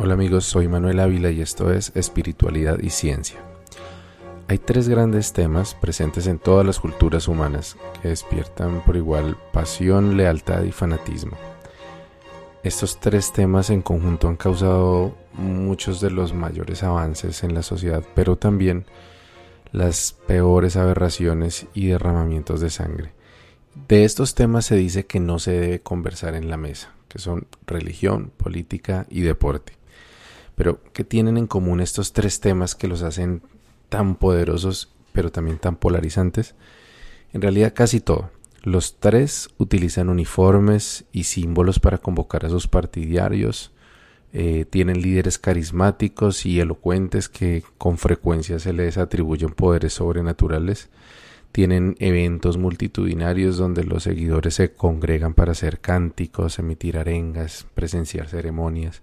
Hola amigos, soy Manuel Ávila y esto es Espiritualidad y Ciencia. Hay tres grandes temas presentes en todas las culturas humanas que despiertan por igual pasión, lealtad y fanatismo. Estos tres temas en conjunto han causado muchos de los mayores avances en la sociedad, pero también las peores aberraciones y derramamientos de sangre. De estos temas se dice que no se debe conversar en la mesa, que son religión, política y deporte. Pero, ¿qué tienen en común estos tres temas que los hacen tan poderosos, pero también tan polarizantes? En realidad casi todo. Los tres utilizan uniformes y símbolos para convocar a sus partidarios, eh, tienen líderes carismáticos y elocuentes que con frecuencia se les atribuyen poderes sobrenaturales, tienen eventos multitudinarios donde los seguidores se congregan para hacer cánticos, emitir arengas, presenciar ceremonias.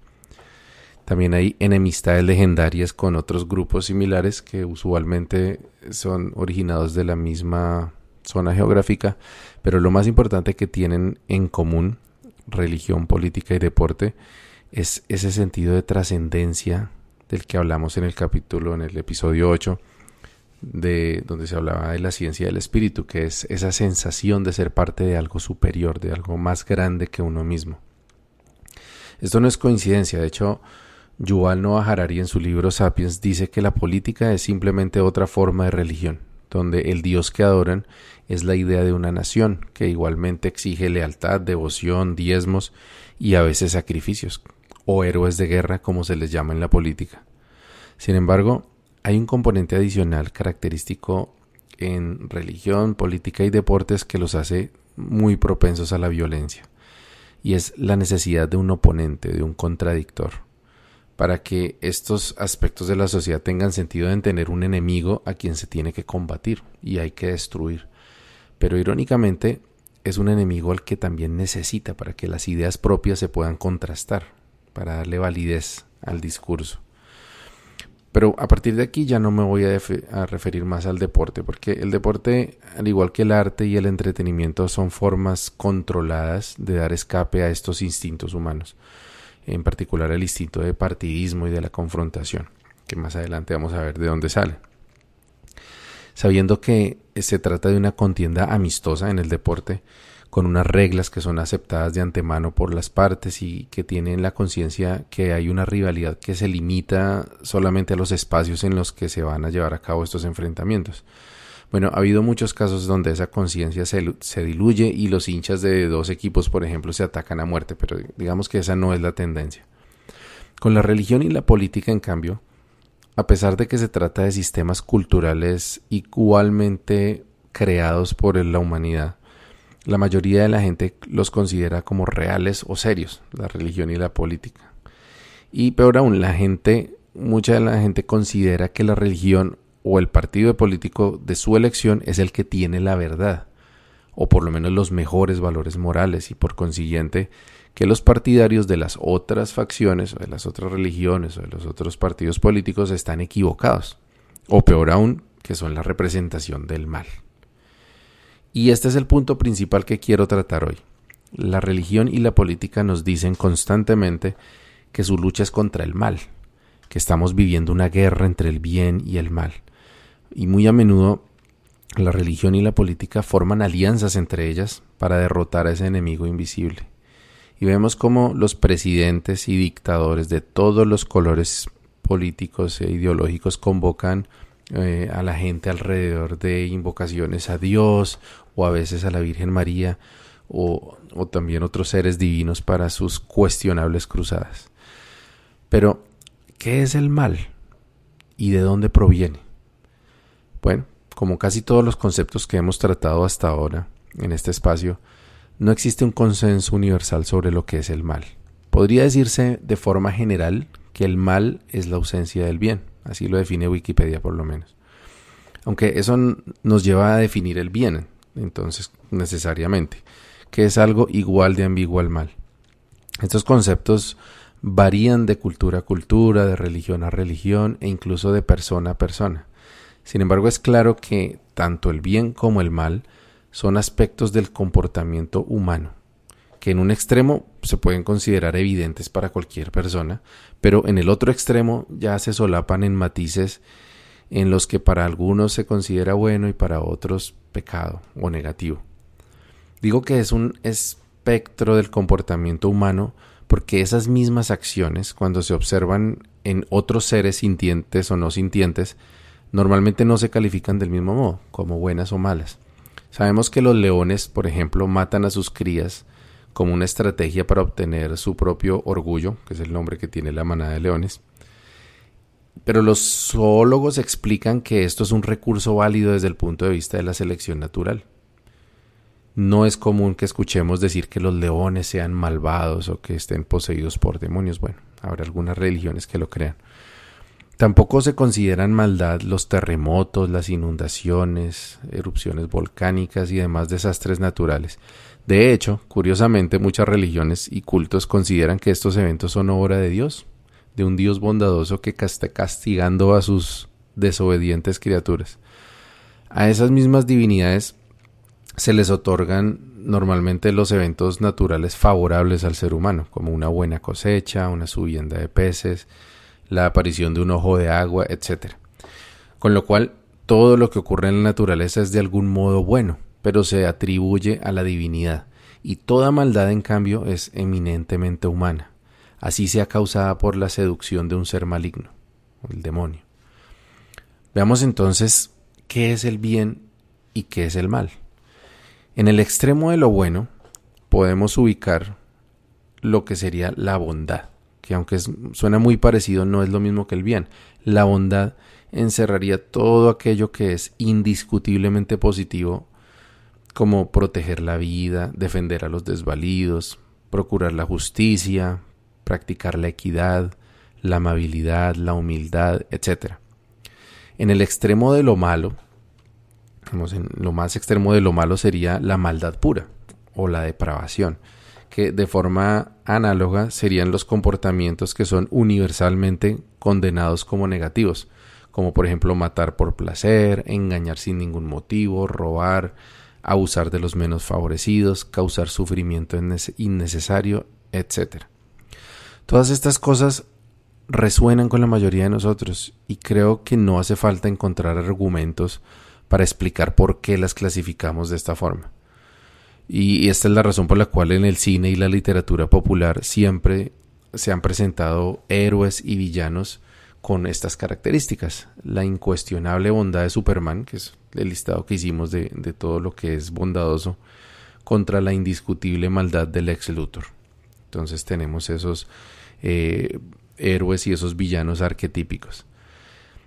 También hay enemistades legendarias con otros grupos similares que usualmente son originados de la misma zona geográfica, pero lo más importante que tienen en común, religión, política y deporte, es ese sentido de trascendencia del que hablamos en el capítulo, en el episodio 8, de donde se hablaba de la ciencia del espíritu, que es esa sensación de ser parte de algo superior, de algo más grande que uno mismo. Esto no es coincidencia, de hecho, Yuval Noah Harari en su libro Sapiens dice que la política es simplemente otra forma de religión, donde el Dios que adoran es la idea de una nación que igualmente exige lealtad, devoción, diezmos y a veces sacrificios, o héroes de guerra como se les llama en la política. Sin embargo, hay un componente adicional característico en religión, política y deportes que los hace muy propensos a la violencia, y es la necesidad de un oponente, de un contradictor para que estos aspectos de la sociedad tengan sentido en tener un enemigo a quien se tiene que combatir y hay que destruir. Pero irónicamente es un enemigo al que también necesita para que las ideas propias se puedan contrastar, para darle validez al discurso. Pero a partir de aquí ya no me voy a, a, referir más al deporte, porque el deporte, al igual que el arte y el entretenimiento, son formas controladas de dar escape a estos instintos humanos en particular el instinto de partidismo y de la confrontación, que más adelante vamos a ver de dónde sale. Sabiendo que se trata de una contienda amistosa en el deporte, con unas reglas que son aceptadas de antemano por las partes y que tienen la conciencia que hay una rivalidad que se limita solamente a los espacios en los que se van a llevar a cabo estos enfrentamientos. Bueno, ha habido muchos casos donde esa conciencia se, se, diluye y los hinchas de dos equipos, por ejemplo, se atacan a muerte, pero digamos que esa no es la tendencia. Con la religión y la política, en cambio, a pesar de que se trata de sistemas culturales igualmente creados por la humanidad, la mayoría de la gente los considera como reales o serios, la religión y la política. Y peor aún, la gente, mucha de la gente considera que la religión o el partido político de su elección es el que tiene la verdad, o por lo menos los mejores valores morales, y por consiguiente que los partidarios de las otras facciones o de las otras religiones o de los otros partidos políticos están equivocados, o peor aún, que son la representación del mal. Y este es el punto principal que quiero tratar hoy. La religión y la política nos dicen constantemente que su lucha es contra el mal, que estamos viviendo una guerra entre el bien y el mal, y muy a menudo la religión y la política forman alianzas entre ellas para derrotar a ese enemigo invisible. Y vemos cómo los presidentes y dictadores de todos los colores políticos e ideológicos convocan eh, a la gente alrededor de invocaciones a Dios o a veces a la Virgen María o, o también otros seres divinos para sus cuestionables cruzadas. Pero, ¿qué es el mal? ¿Y de dónde proviene? Bueno, como casi todos los conceptos que hemos tratado hasta ahora en este espacio, no existe un consenso universal sobre lo que es el mal. Podría decirse de forma general que el mal es la ausencia del bien, así lo define Wikipedia por lo menos. Aunque eso nos lleva a definir el bien, entonces necesariamente, que es algo igual de ambiguo al mal. Estos conceptos varían de cultura a cultura, de religión a religión e incluso de persona a persona. Sin embargo, es claro que tanto el bien como el mal son aspectos del comportamiento humano, que en un extremo se pueden considerar evidentes para cualquier persona, pero en el otro extremo ya se solapan en matices en los que para algunos se considera bueno y para otros pecado o negativo. Digo que es un espectro del comportamiento humano porque esas mismas acciones, cuando se observan en otros seres sintientes o no sintientes, normalmente no se califican del mismo modo, como buenas o malas. Sabemos que los leones, por ejemplo, matan a sus crías como una estrategia para obtener su propio orgullo, que es el nombre que tiene la manada de leones. Pero los zoólogos explican que esto es un recurso válido desde el punto de vista de la selección natural. No es común que escuchemos decir que los leones sean malvados o que estén poseídos por demonios. Bueno, habrá algunas religiones que lo crean. Tampoco se consideran maldad los terremotos, las inundaciones, erupciones volcánicas y demás desastres naturales. De hecho, curiosamente, muchas religiones y cultos consideran que estos eventos son obra de Dios, de un Dios bondadoso que está castigando a sus desobedientes criaturas. A esas mismas divinidades se les otorgan normalmente los eventos naturales favorables al ser humano, como una buena cosecha, una subienda de peces, la aparición de un ojo de agua, etc. Con lo cual, todo lo que ocurre en la naturaleza es de algún modo bueno, pero se atribuye a la divinidad, y toda maldad, en cambio, es eminentemente humana, así sea causada por la seducción de un ser maligno, el demonio. Veamos entonces qué es el bien y qué es el mal. En el extremo de lo bueno podemos ubicar lo que sería la bondad, que aunque suena muy parecido no es lo mismo que el bien. La bondad encerraría todo aquello que es indiscutiblemente positivo, como proteger la vida, defender a los desvalidos, procurar la justicia, practicar la equidad, la amabilidad, la humildad, etc. En el extremo de lo malo, en lo más extremo de lo malo sería la maldad pura o la depravación, que de forma análoga serían los comportamientos que son universalmente condenados como negativos, como por ejemplo matar por placer, engañar sin ningún motivo, robar, abusar de los menos favorecidos, causar sufrimiento innecesario, etc. Todas estas cosas resuenan con la mayoría de nosotros y creo que no hace falta encontrar argumentos para explicar por qué las clasificamos de esta forma. Y esta es la razón por la cual en el cine y la literatura popular siempre se han presentado héroes y villanos con estas características. La incuestionable bondad de Superman, que es el listado que hicimos de, todo lo que es bondadoso, contra la indiscutible maldad del ex Luthor. Entonces tenemos esos eh, héroes y esos villanos arquetípicos.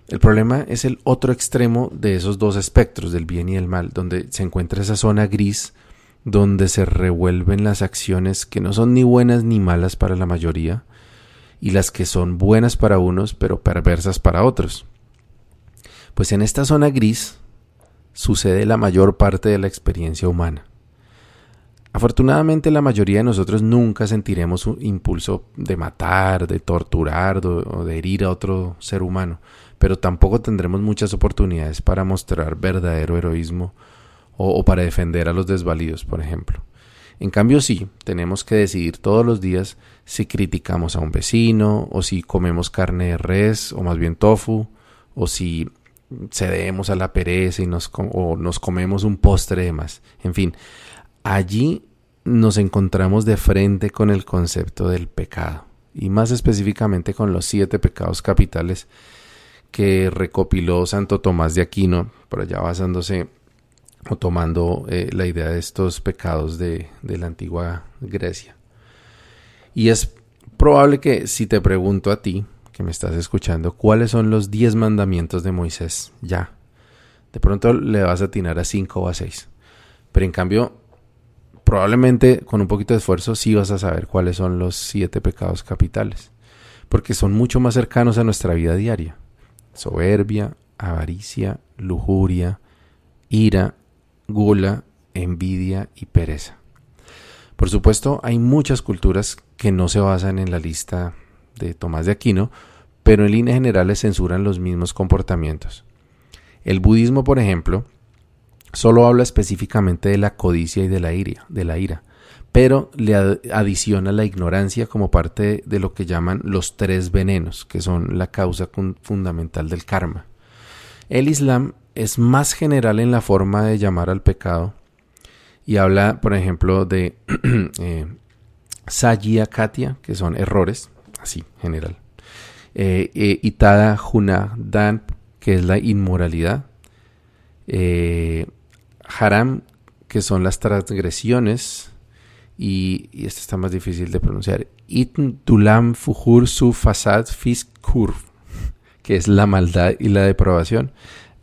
El problema es el otro extremo de esos dos espectros, del bien y el mal, donde se encuentra esa zona gris donde se revuelven las acciones que no son ni buenas ni malas para la mayoría, y las que son buenas para unos pero perversas para otros. Pues en esta zona gris sucede la mayor parte de la experiencia humana. Afortunadamente la mayoría de nosotros nunca sentiremos un impulso de matar, de torturar o de herir a otro ser humano, pero tampoco tendremos muchas oportunidades para mostrar verdadero heroísmo o, para defender a los desvalidos, por ejemplo. En cambio, sí, tenemos que decidir todos los días si criticamos a un vecino, o si comemos carne de res, o más bien tofu, o si cedemos a la pereza y nos, o nos comemos un postre de más. En fin, allí nos encontramos de frente con el concepto del pecado, y más específicamente con los siete pecados capitales que recopiló Santo Tomás de Aquino, por allá basándose o tomando eh, la idea de estos pecados de, de la antigua Grecia. Y es probable que si te pregunto a ti, que me estás escuchando, cuáles son los diez mandamientos de Moisés, ya. De pronto le vas a atinar a cinco o a seis. Pero en cambio, probablemente con un poquito de esfuerzo sí vas a saber cuáles son los siete pecados capitales. Porque son mucho más cercanos a nuestra vida diaria soberbia, avaricia, lujuria, ira, gula, envidia y pereza. Por supuesto, hay muchas culturas que no se basan en la lista de Tomás de Aquino, pero en líneas generales censuran los mismos comportamientos. El budismo, por ejemplo, solo habla específicamente de la codicia y de la ira, de la ira, pero le adiciona la ignorancia como parte de lo que llaman los tres venenos, que son la causa fundamental del karma. El Islam es más general en la forma de llamar al pecado y habla, por ejemplo, de eh, Katia, que son errores, así, general. Eh, eh, Itada Dan, que es la inmoralidad. haram, que son las transgresiones y, y este está más difícil de pronunciar, Tulam Fujur Su Fasad Fiskur, que es la maldad y la depravación.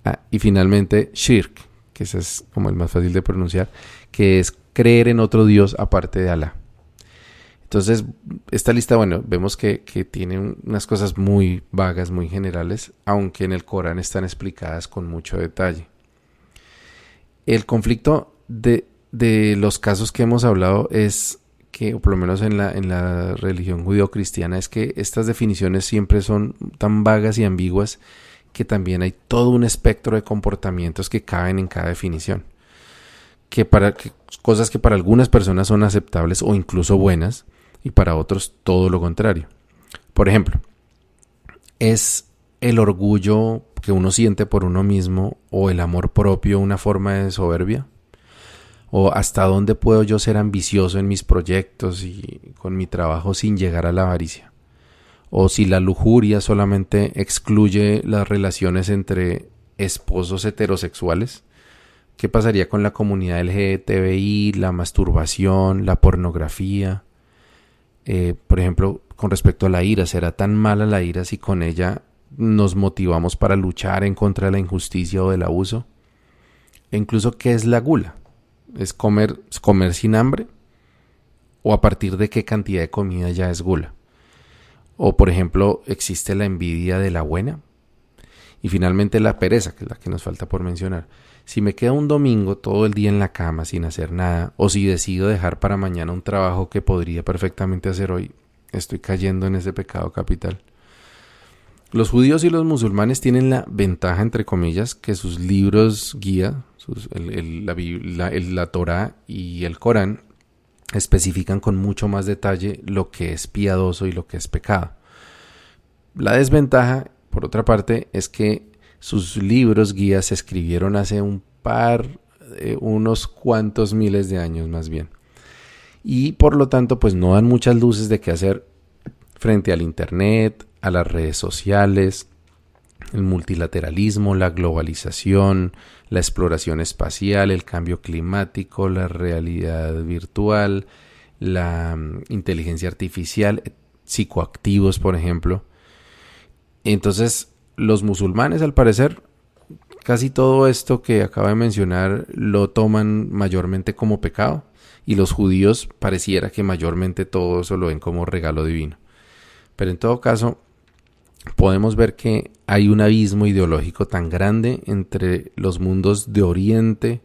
Ah, y finalmente Shirk, que ese es como el más fácil de pronunciar, que es creer en otro Dios aparte de Alá. Entonces, esta lista, bueno, vemos que, que, tiene unas cosas muy vagas, muy generales, aunque en el Corán están explicadas con mucho detalle. El conflicto de, de los casos que hemos hablado es que, o por lo menos en la, en la religión judío-cristiana, es que estas definiciones siempre son tan vagas y ambiguas que también hay todo un espectro de comportamientos que caben en cada definición. Que para cosas que para algunas personas son aceptables o incluso buenas, y para otros todo lo contrario. Por ejemplo, es el orgullo que uno siente por uno mismo o el amor propio una forma de soberbia o hasta dónde puedo yo ser ambicioso en mis proyectos y con mi trabajo sin llegar a la avaricia. O si la lujuria solamente excluye las relaciones entre esposos heterosexuales, ¿qué pasaría con la comunidad LGTBI, la masturbación, la pornografía? Eh, por ejemplo, con respecto a la ira, ¿será tan mala la ira si con ella nos motivamos para luchar en contra de la injusticia o del abuso? E incluso, ¿qué es la gula? es comer, comer sin hambre o a partir de qué cantidad de comida ya es gula. O por ejemplo, existe la envidia de la buena. Y finalmente la pereza, que es la que nos falta por mencionar. Si me queda un domingo todo el día en la cama sin hacer nada, o si decido dejar para mañana un trabajo que podría perfectamente hacer hoy, estoy cayendo en ese pecado capital. Los judíos y los musulmanes tienen la ventaja, entre comillas, que sus libros guía, la, la Torah y el Corán especifican con mucho más detalle lo que es piadoso y lo que es pecado. La desventaja, por otra parte, es que sus libros guías se escribieron hace un par, eh, unos cuantos miles de años más bien. Y por lo tanto, pues no dan muchas luces de qué hacer frente al Internet, a las redes sociales, el multilateralismo, la globalización, la exploración espacial, el cambio climático, la realidad virtual, la mm, inteligencia artificial, eh, psicoactivos, por ejemplo. Entonces, los musulmanes, al parecer, casi todo esto que acabo de mencionar lo toman mayormente como pecado y los judíos pareciera que mayormente todo eso lo ven como regalo divino. Pero en todo caso, podemos ver que hay un abismo ideológico tan grande entre los mundos de Oriente,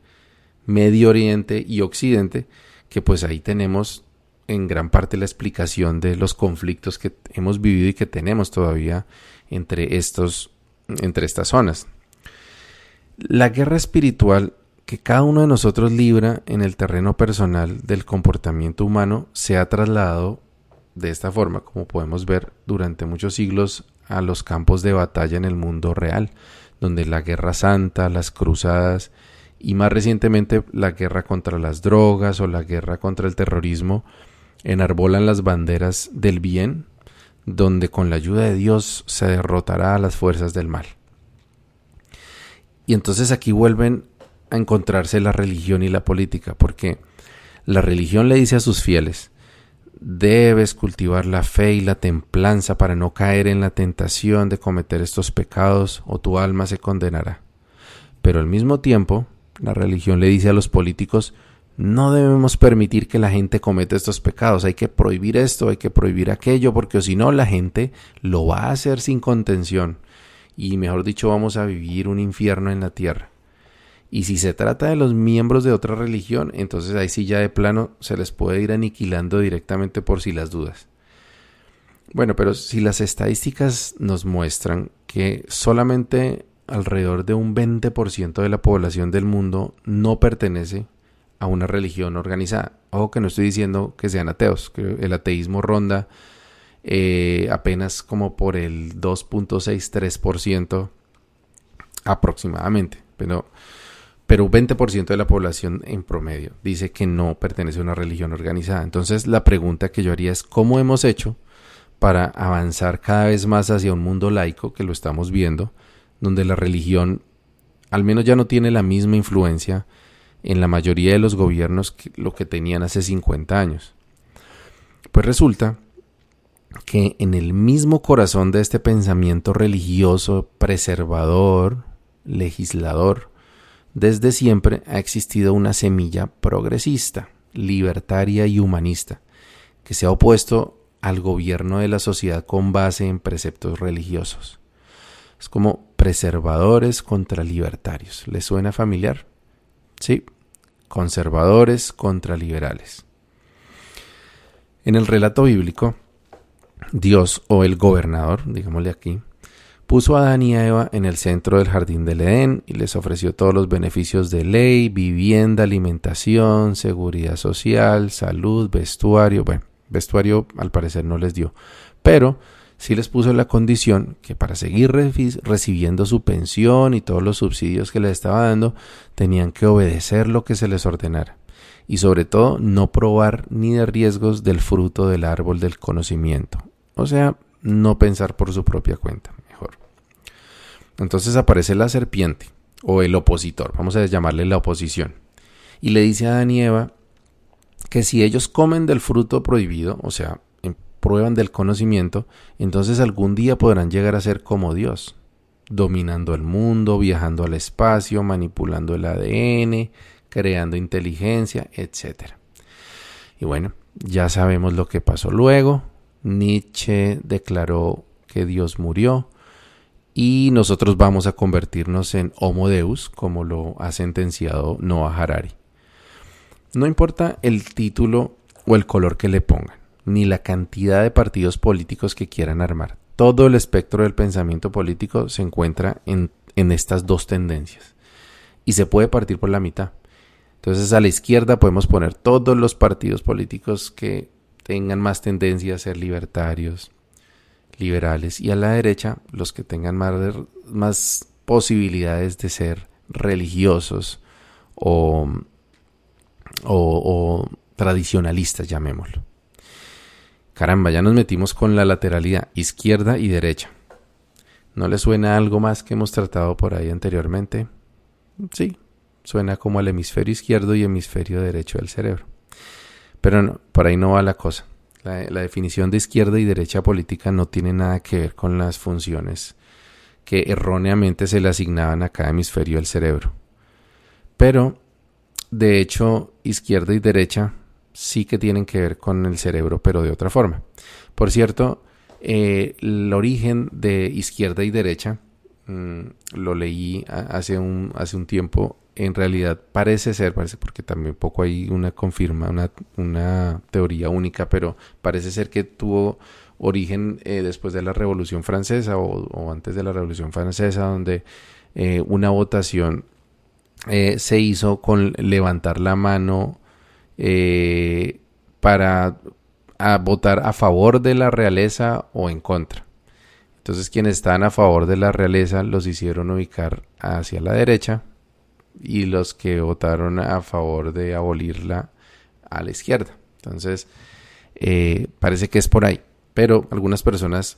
Medio Oriente y Occidente, que pues ahí tenemos en gran parte la explicación de los conflictos que hemos vivido y que tenemos todavía entre estos entre estas zonas. La guerra espiritual que cada uno de nosotros libra en el terreno personal del comportamiento humano se ha trasladado de esta forma, como podemos ver, durante muchos siglos a los campos de batalla en el mundo real, donde la guerra santa, las cruzadas y más recientemente la guerra contra las drogas o la guerra contra el terrorismo enarbolan las banderas del bien, donde con la ayuda de Dios se derrotará a las fuerzas del mal. Y entonces aquí vuelven a encontrarse la religión y la política, porque la religión le dice a sus fieles, Debes cultivar la fe y la templanza para no caer en la tentación de cometer estos pecados o tu alma se condenará. Pero al mismo tiempo, la religión le dice a los políticos no debemos permitir que la gente cometa estos pecados, hay que prohibir esto, hay que prohibir aquello, porque si no la gente lo va a hacer sin contención y mejor dicho vamos a vivir un infierno en la tierra. Y si se trata de los miembros de otra religión, entonces ahí sí ya de plano se les puede ir aniquilando directamente por si las dudas. Bueno, pero si las estadísticas nos muestran que solamente alrededor de un 20% de la población del mundo no pertenece a una religión organizada. Ojo que no estoy diciendo que sean ateos, que el ateísmo ronda eh, apenas como por el 2.63% aproximadamente, pero, pero un 20% de la población en promedio dice que no pertenece a una religión organizada. Entonces la pregunta que yo haría es, ¿cómo hemos hecho para avanzar cada vez más hacia un mundo laico, que lo estamos viendo, donde la religión al menos ya no tiene la misma influencia en la mayoría de los gobiernos que lo que tenían hace 50 años? Pues resulta que en el mismo corazón de este pensamiento religioso, preservador, legislador, desde siempre ha existido una semilla progresista, libertaria y humanista, que se ha opuesto al gobierno de la sociedad con base en preceptos religiosos. Es como preservadores contra libertarios. ¿Les suena familiar? Sí, conservadores contra liberales. En el relato bíblico, Dios o el gobernador, digámosle aquí, puso a Adán y a Eva en el centro del jardín del Edén y les ofreció todos los beneficios de ley, vivienda, alimentación, seguridad social, salud, vestuario. Bueno, vestuario al parecer no les dio, pero sí les puso la condición que para seguir recibiendo su pensión y todos los subsidios que les estaba dando, tenían que obedecer lo que se les ordenara y sobre todo no probar ni de riesgos del fruto del árbol del conocimiento, o sea, no pensar por su propia cuenta. Entonces aparece la serpiente o el opositor, vamos a llamarle la oposición, y le dice a Adán y Eva que si ellos comen del fruto prohibido, o sea, prueban del conocimiento, entonces algún día podrán llegar a ser como Dios, dominando el mundo, viajando al espacio, manipulando el ADN, creando inteligencia, etc. Y bueno, ya sabemos lo que pasó luego, Nietzsche declaró que Dios murió y nosotros vamos a convertirnos en Homo Deus, como lo ha sentenciado Noah Harari. No importa el título o el color que le pongan, ni la cantidad de partidos políticos que quieran armar. Todo el espectro del pensamiento político se encuentra en, en estas dos tendencias. Y se puede partir por la mitad. Entonces a la izquierda podemos poner todos los partidos políticos que tengan más tendencia a ser libertarios, liberales, y a la derecha los que tengan más, más posibilidades de ser religiosos o, o, tradicionalistas, llamémoslo. Caramba, ya nos metimos con la lateralidad izquierda y derecha. ¿No le suena algo más que hemos tratado por ahí anteriormente? Sí, suena como al hemisferio izquierdo y hemisferio derecho del cerebro. Pero no, por ahí no va la cosa. La, definición de izquierda y derecha política no tiene nada que ver con las funciones que erróneamente se le asignaban a cada hemisferio del cerebro. Pero, de hecho, izquierda y derecha sí que tienen que ver con el cerebro, pero de otra forma. Por cierto, eh, el origen de izquierda y derecha mm, lo leí hace un, hace un tiempo en realidad parece ser, parece porque también poco hay una confirma, una, una teoría única, pero parece ser que tuvo origen eh, después de la Revolución Francesa o, antes de la Revolución Francesa, donde eh, una votación eh, se hizo con levantar la mano para votar a favor de la realeza o en contra. Entonces quienes estaban a favor de la realeza los hicieron ubicar hacia la derecha y los que votaron a favor de abolirla a la izquierda. Entonces, eh, parece que es por ahí. Pero algunas personas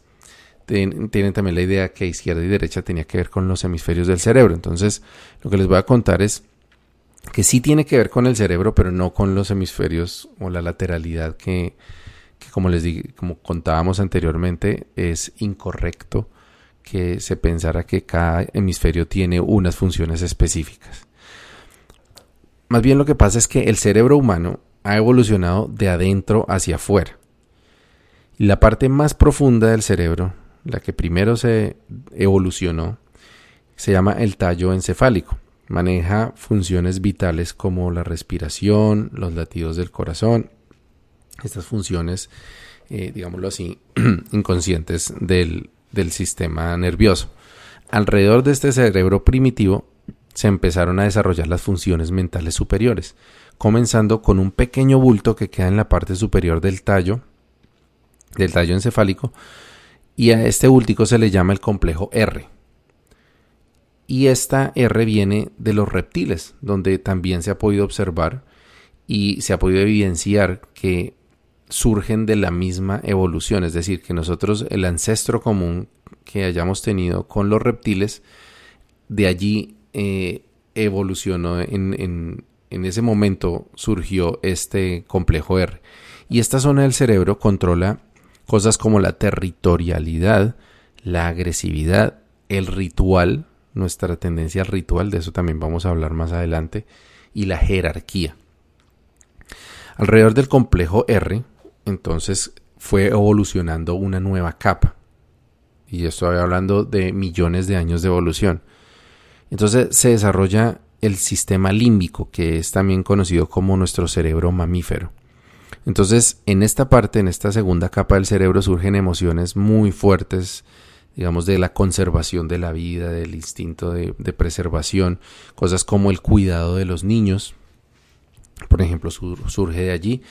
tienen también la idea que izquierda y derecha tenía que ver con los hemisferios del cerebro. Entonces, lo que les voy a contar es que sí tiene que ver con el cerebro, pero no con los hemisferios o la lateralidad que, que como les dije, como contábamos anteriormente, es incorrecto que se pensara que cada hemisferio tiene unas funciones específicas. Más bien lo que pasa es que el cerebro humano ha evolucionado de adentro hacia afuera. Y la parte más profunda del cerebro, la que primero se evolucionó, se llama el tallo encefálico. Maneja funciones vitales como la respiración, los latidos del corazón, estas funciones, eh, digámoslo así, inconscientes del, del sistema nervioso. Alrededor de este cerebro primitivo se empezaron a desarrollar las funciones mentales superiores, comenzando con un pequeño bulto que queda en la parte superior del tallo, del tallo encefálico, y a este últico se le llama el complejo R. Y esta R viene de los reptiles, donde también se ha podido observar y se ha podido evidenciar que surgen de la misma evolución, es decir, que nosotros, el ancestro común que hayamos tenido con los reptiles, de allí eh, evolucionó en, en ese momento surgió este complejo R. Y esta zona del cerebro controla cosas como la territorialidad, la agresividad, el ritual, nuestra tendencia al ritual, de eso también vamos a hablar más adelante, y la jerarquía. Alrededor del complejo R, entonces, fue evolucionando una nueva capa. Y estoy hablando de millones de años de evolución. Entonces se desarrolla el sistema límbico, que es también conocido como nuestro cerebro mamífero. Entonces, en esta parte, en esta segunda capa del cerebro, surgen emociones muy fuertes, digamos, de la conservación de la vida, del instinto de, preservación, cosas como el cuidado de los niños, por ejemplo, surge de allí,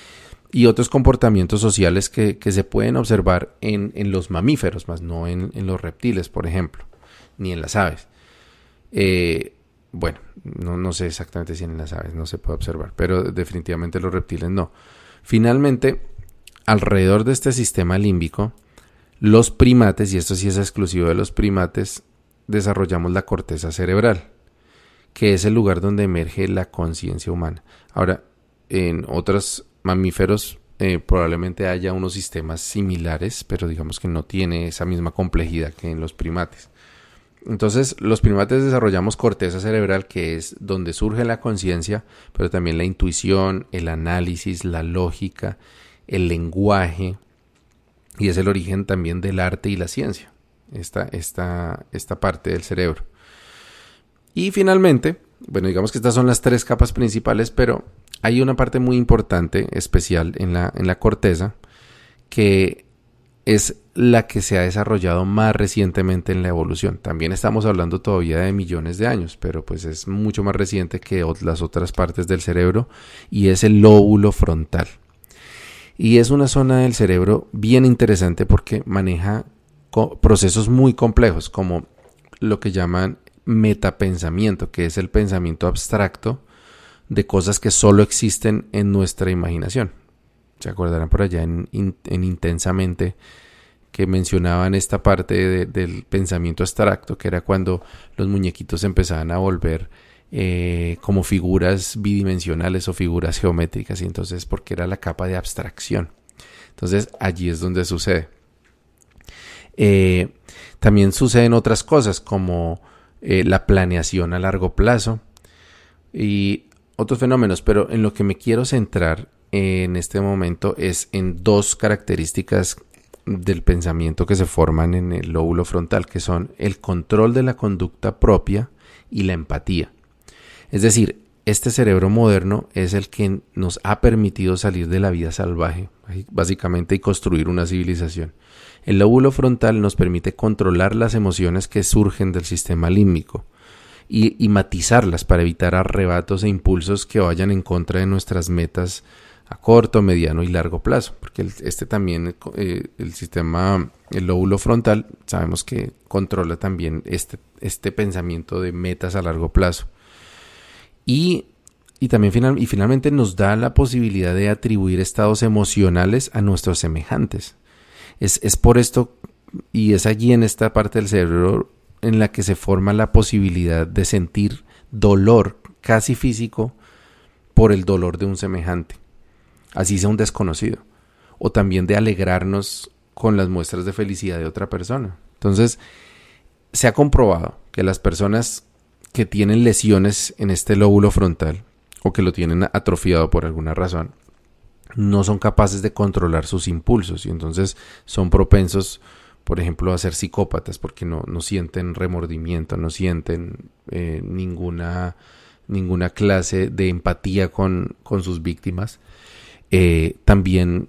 y otros comportamientos sociales que, se pueden observar en, los mamíferos, más no en, los reptiles, por ejemplo, ni en las aves. Eh, bueno, no, no, sé exactamente si en las aves no se puede observar, pero definitivamente los reptiles no. Finalmente, alrededor de este sistema límbico, los primates, y esto sí es exclusivo de los primates, desarrollamos la corteza cerebral, que es el lugar donde emerge la conciencia humana. Ahora, en otros mamíferos eh, probablemente haya unos sistemas similares, pero digamos que no tiene esa misma complejidad que en los primates. Entonces, los primates desarrollamos corteza cerebral, que es donde surge la conciencia, pero también la intuición, el análisis, la lógica, el lenguaje, y es el origen también del arte y la ciencia, esta, esta, esta parte del cerebro. Y finalmente, bueno, digamos que estas son las tres capas principales, pero hay una parte muy importante, especial en la, en la corteza, que es la que se ha desarrollado más recientemente en la evolución. También estamos hablando todavía de millones de años, pero pues es mucho más reciente que las otras partes del cerebro y es el lóbulo frontal. Y es una zona del cerebro bien interesante porque maneja procesos muy complejos como lo que llaman metapensamiento, que es el pensamiento abstracto de cosas que solo existen en nuestra imaginación. Se acordarán por allá en, Intensamente que mencionaban esta parte del pensamiento abstracto, que era cuando los muñequitos empezaban a volver eh, como figuras bidimensionales o figuras geométricas, y entonces porque era la capa de abstracción. Entonces allí es donde sucede. Eh, también suceden otras cosas como eh, la planeación a largo plazo y otros fenómenos, pero en lo que me quiero centrar en este momento es en dos características del pensamiento que se forman en el lóbulo frontal, que son el control de la conducta propia y la empatía. Es decir, este cerebro moderno es el que nos ha permitido salir de la vida salvaje, básicamente, y construir una civilización. El lóbulo frontal nos permite controlar las emociones que surgen del sistema límbico y, matizarlas para evitar arrebatos e impulsos que vayan en contra de nuestras metas a corto, mediano y largo plazo, porque este también, eh, el sistema, el lóbulo frontal, sabemos que controla también este, este pensamiento de metas a largo plazo. Y, y también final, y finalmente nos da la posibilidad de atribuir estados emocionales a nuestros semejantes. Es, es por esto, y es allí en esta parte del cerebro en la que se forma la posibilidad de sentir dolor casi físico por el dolor de un semejante, así sea un desconocido, o también de alegrarnos con las muestras de felicidad de otra persona. Entonces, se ha comprobado que las personas que tienen lesiones en este lóbulo frontal o que lo tienen atrofiado por alguna razón, no son capaces de controlar sus impulsos y entonces son propensos por ejemplo, a ser psicópatas porque no, no sienten remordimiento, no sienten eh, ninguna, ninguna clase de empatía con, con sus víctimas. Eh, también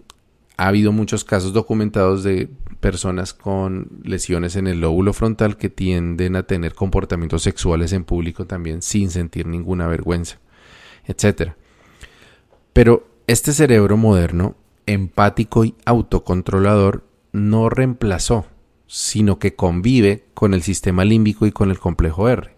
ha habido muchos casos documentados de personas con lesiones en el lóbulo frontal que tienden a tener comportamientos sexuales en público también sin sentir ninguna vergüenza, etcétera. Pero este cerebro moderno, empático y autocontrolador, no reemplazó, sino que convive con el sistema límbico y con el complejo R.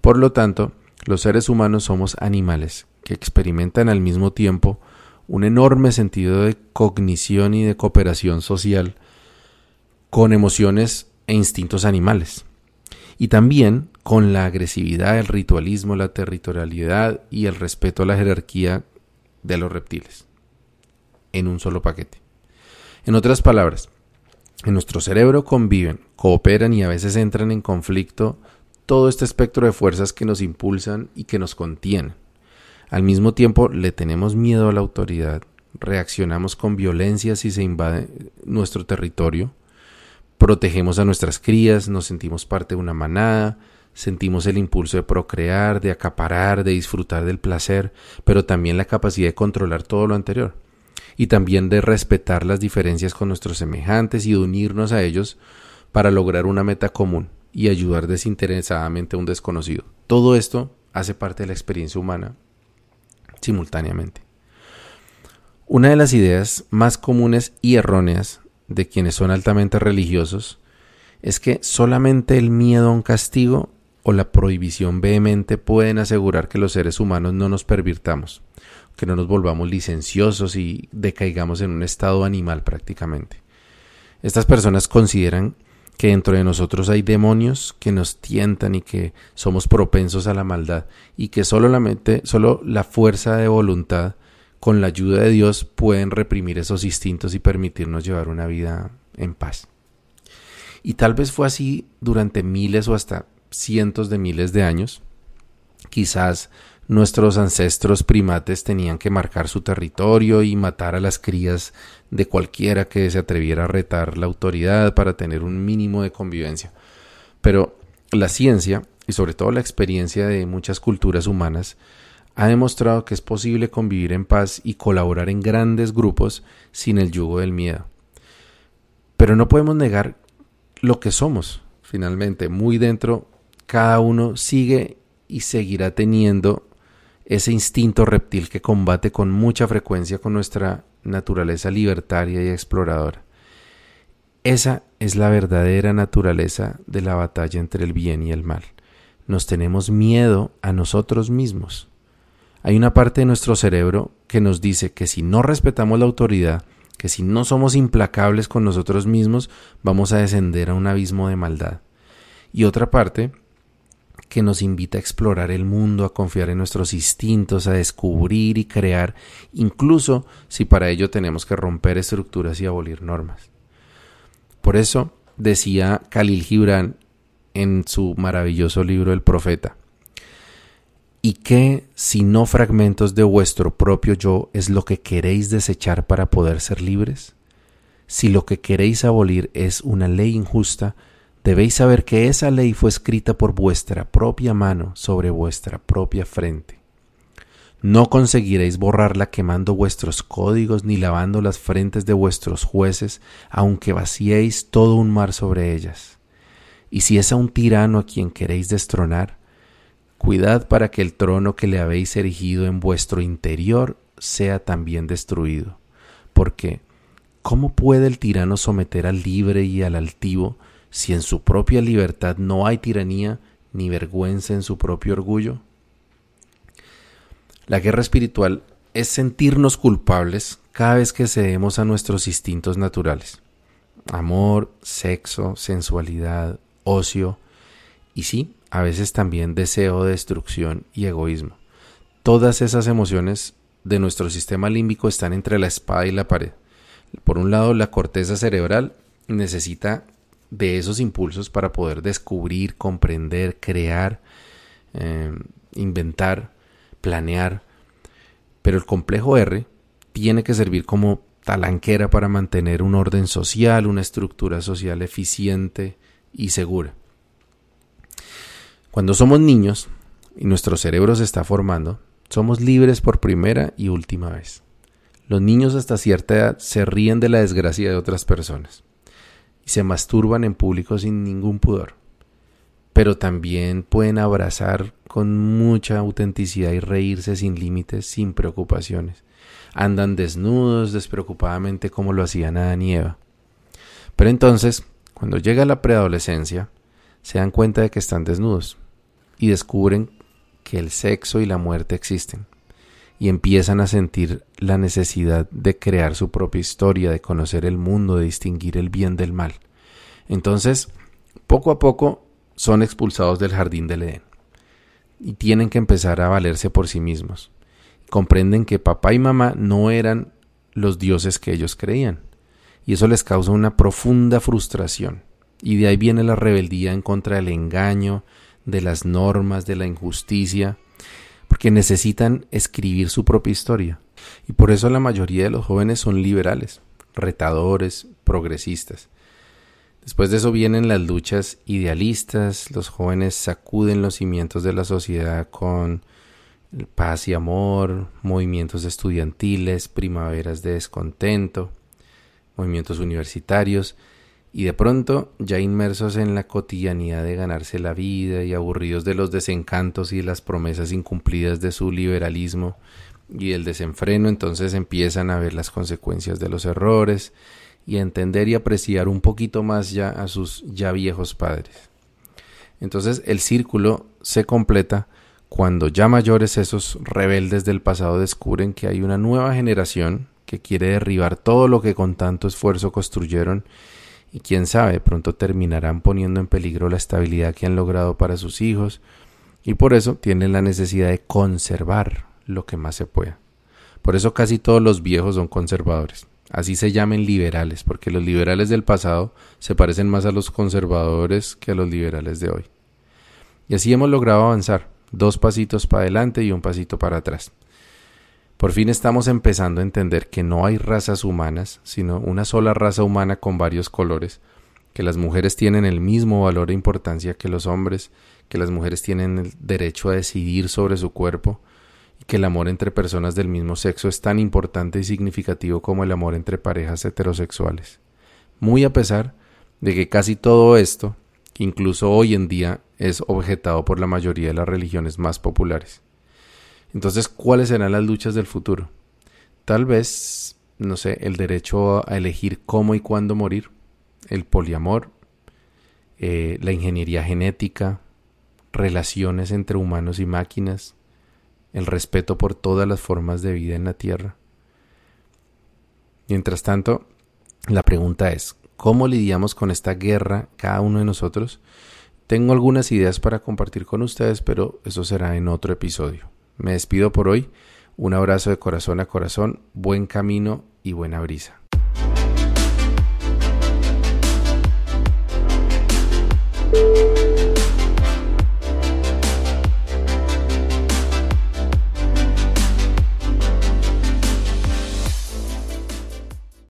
Por lo tanto, los seres humanos somos animales que experimentan al mismo tiempo un enorme sentido de cognición y de cooperación social con emociones e instintos animales. Y también con la agresividad, el ritualismo, la territorialidad y el respeto a la jerarquía de los reptiles. En un solo paquete. En otras palabras, en nuestro cerebro conviven, cooperan y a veces entran en conflicto todo este espectro de fuerzas que nos impulsan y que nos contienen. Al mismo tiempo le tenemos miedo a la autoridad, reaccionamos con violencia si se invade nuestro territorio, protegemos a nuestras crías, nos sentimos parte de una manada, sentimos el impulso de procrear, de acaparar, de disfrutar del placer, pero también la capacidad de controlar todo lo anterior, y también de respetar las diferencias con nuestros semejantes y de unirnos a ellos para lograr una meta común y ayudar desinteresadamente a un desconocido. Todo esto hace parte de la experiencia humana simultáneamente. Una de las ideas más comunes y erróneas de quienes son altamente religiosos es que solamente el miedo a un castigo o la prohibición vehemente pueden asegurar que los seres humanos no nos pervirtamos, que no nos volvamos licenciosos y decaigamos en un estado animal prácticamente. Estas personas consideran que dentro de nosotros hay demonios que nos tientan y que somos propensos a la maldad y que solo la mente, solo la fuerza de voluntad con la ayuda de Dios pueden reprimir esos instintos y permitirnos llevar una vida en paz. Y tal vez fue así durante miles o hasta cientos de miles de años. Quizás nuestros ancestros primates tenían que marcar su territorio y matar a las crías de cualquiera que se atreviera a retar la autoridad para tener un mínimo de convivencia. Pero la ciencia, y sobre todo la experiencia de muchas culturas humanas, ha demostrado que es posible convivir en paz y colaborar en grandes grupos sin el yugo del miedo. Pero no podemos negar lo que somos, finalmente, muy dentro, cada uno sigue y seguirá teniendo ese instinto reptil que combate con mucha frecuencia con nuestra naturaleza libertaria y exploradora. Esa es la verdadera naturaleza de la batalla entre el bien y el mal. Nos tenemos miedo a nosotros mismos. Hay una parte de nuestro cerebro que nos dice que si no respetamos la autoridad, que si no somos implacables con nosotros mismos, vamos a descender a un abismo de maldad. Y otra parte que nos invita a explorar el mundo, a confiar en nuestros instintos, a descubrir y crear, incluso si para ello tenemos que romper estructuras y abolir normas. Por eso decía Khalil Gibran en su maravilloso libro El Profeta, ¿Y qué si no fragmentos de vuestro propio yo es lo que queréis desechar para poder ser libres? Si lo que queréis abolir es una ley injusta, Debéis saber que esa ley fue escrita por vuestra propia mano sobre vuestra propia frente. No conseguiréis borrarla quemando vuestros códigos ni lavando las frentes de vuestros jueces, aunque vaciéis todo un mar sobre ellas. Y si es a un tirano a quien queréis destronar, cuidad para que el trono que le habéis erigido en vuestro interior sea también destruido. Porque, ¿cómo puede el tirano someter al libre y al altivo, si en su propia libertad no hay tiranía ni vergüenza en su propio orgullo? La guerra espiritual es sentirnos culpables cada vez que cedemos a nuestros instintos naturales. Amor, sexo, sensualidad, ocio y sí, a veces también deseo de destrucción y egoísmo. Todas esas emociones de nuestro sistema límbico están entre la espada y la pared. Por un lado, la corteza cerebral necesita de esos impulsos para poder descubrir, comprender, crear, eh, inventar, planear. Pero el complejo R tiene que servir como talanquera para mantener un orden social, una estructura social eficiente y segura. Cuando somos niños y nuestro cerebro se está formando, somos libres por primera y última vez. Los niños hasta cierta edad se ríen de la desgracia de otras personas se masturban en público sin ningún pudor. Pero también pueden abrazar con mucha autenticidad y reírse sin límites, sin preocupaciones. andan desnudos despreocupadamente como lo hacían Adán y Eva. Pero entonces, cuando llega la preadolescencia, se dan cuenta de que están desnudos y descubren que el sexo y la muerte existen y empiezan a sentir la necesidad de crear su propia historia, de conocer el mundo, de distinguir el bien del mal. Entonces, poco a poco son expulsados del jardín del Edén y tienen que empezar a valerse por sí mismos. Comprenden que papá y mamá no eran los dioses que ellos creían y eso les causa una profunda frustración. Y de ahí viene la rebeldía en contra del engaño, de las normas, de la injusticia, porque necesitan escribir su propia historia. Y por eso la mayoría de los jóvenes son liberales, retadores, progresistas. Después de eso vienen las luchas idealistas, los jóvenes sacuden los cimientos de la sociedad con paz y amor, movimientos estudiantiles, primaveras de descontento, movimientos universitarios, y de pronto, ya inmersos en la cotidianidad de ganarse la vida y aburridos de los desencantos y las promesas incumplidas de su liberalismo y el desenfreno, entonces empiezan a ver las consecuencias de los errores y a entender y apreciar un poquito más ya a sus ya viejos padres. Entonces el círculo se completa cuando ya mayores esos rebeldes del pasado descubren que hay una nueva generación que quiere derribar todo lo que con tanto esfuerzo construyeron y quién sabe, pronto terminarán poniendo en peligro la estabilidad que han logrado para sus hijos y por eso tienen la necesidad de conservar lo que más se pueda. Por eso casi todos los viejos son conservadores. Así se llamen liberales, porque los liberales del pasado se parecen más a los conservadores que a los liberales de hoy. Y así hemos logrado avanzar, dos pasitos para adelante y un pasito para atrás. Por fin estamos empezando a entender que no hay razas humanas, sino una sola raza humana con varios colores, que las mujeres tienen el mismo valor e importancia que los hombres, que las mujeres tienen el derecho a decidir sobre su cuerpo, y que el amor entre personas del mismo sexo es tan importante y significativo como el amor entre parejas heterosexuales. Muy a pesar de que casi todo esto, incluso hoy en día, es objetado por la mayoría de las religiones más populares. Entonces, ¿cuáles serán las luchas del futuro? Tal vez, no sé, el derecho a elegir cómo y cuándo morir, el poliamor, eh, la ingeniería genética, relaciones entre humanos y máquinas, el respeto por todas las formas de vida en la Tierra. Mientras tanto, la pregunta es, ¿cómo lidiamos con esta guerra cada uno de nosotros? Tengo algunas ideas para compartir con ustedes, pero eso será en otro episodio. Me despido por hoy. Un abrazo de corazón a corazón, buen camino y buena brisa.